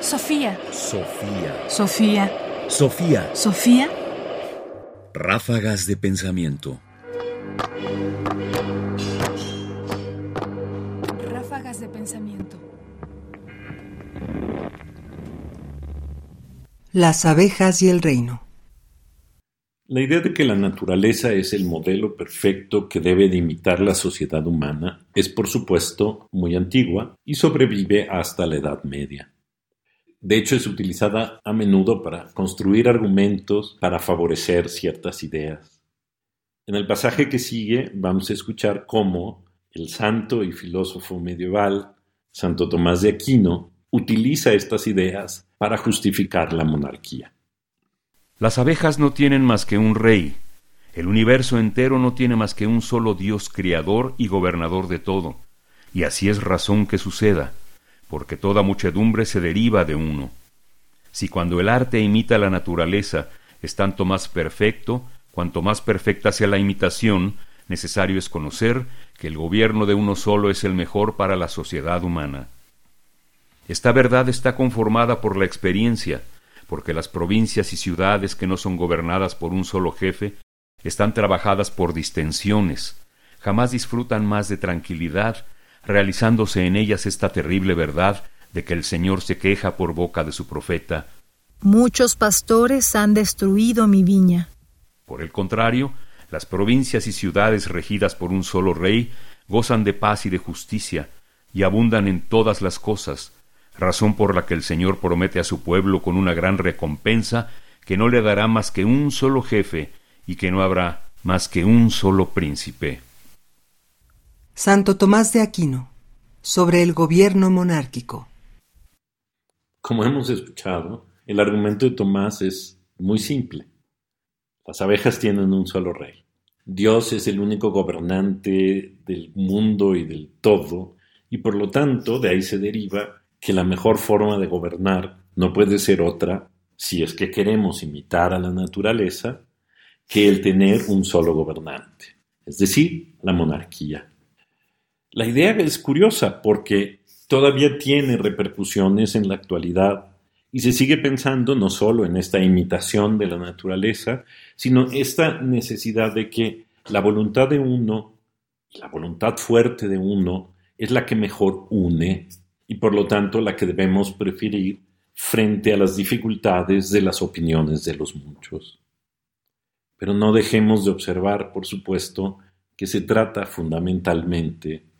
Sofía. Sofía. Sofía. Sofía. Sofía. Ráfagas de pensamiento. Ráfagas de pensamiento. Las abejas y el reino. La idea de que la naturaleza es el modelo perfecto que debe de imitar la sociedad humana es, por supuesto, muy antigua y sobrevive hasta la Edad Media. De hecho, es utilizada a menudo para construir argumentos para favorecer ciertas ideas. En el pasaje que sigue vamos a escuchar cómo el santo y filósofo medieval Santo Tomás de Aquino utiliza estas ideas para justificar la monarquía. Las abejas no tienen más que un rey. El universo entero no tiene más que un solo Dios criador y gobernador de todo. Y así es razón que suceda, porque toda muchedumbre se deriva de uno. Si cuando el arte imita la naturaleza es tanto más perfecto, cuanto más perfecta sea la imitación, necesario es conocer que el gobierno de uno solo es el mejor para la sociedad humana. Esta verdad está conformada por la experiencia, porque las provincias y ciudades que no son gobernadas por un solo jefe están trabajadas por distensiones, jamás disfrutan más de tranquilidad, realizándose en ellas esta terrible verdad de que el Señor se queja por boca de su profeta. Muchos pastores han destruido mi viña. Por el contrario, las provincias y ciudades regidas por un solo rey gozan de paz y de justicia, y abundan en todas las cosas, razón por la que el Señor promete a su pueblo con una gran recompensa que no le dará más que un solo jefe y que no habrá más que un solo príncipe. Santo Tomás de Aquino, sobre el gobierno monárquico. Como hemos escuchado, el argumento de Tomás es muy simple. Las abejas tienen un solo rey. Dios es el único gobernante del mundo y del todo, y por lo tanto de ahí se deriva que la mejor forma de gobernar no puede ser otra, si es que queremos imitar a la naturaleza, que el tener un solo gobernante, es decir, la monarquía. La idea es curiosa porque todavía tiene repercusiones en la actualidad y se sigue pensando no solo en esta imitación de la naturaleza, sino esta necesidad de que la voluntad de uno, la voluntad fuerte de uno, es la que mejor une y por lo tanto la que debemos preferir frente a las dificultades de las opiniones de los muchos. Pero no dejemos de observar, por supuesto, que se trata fundamentalmente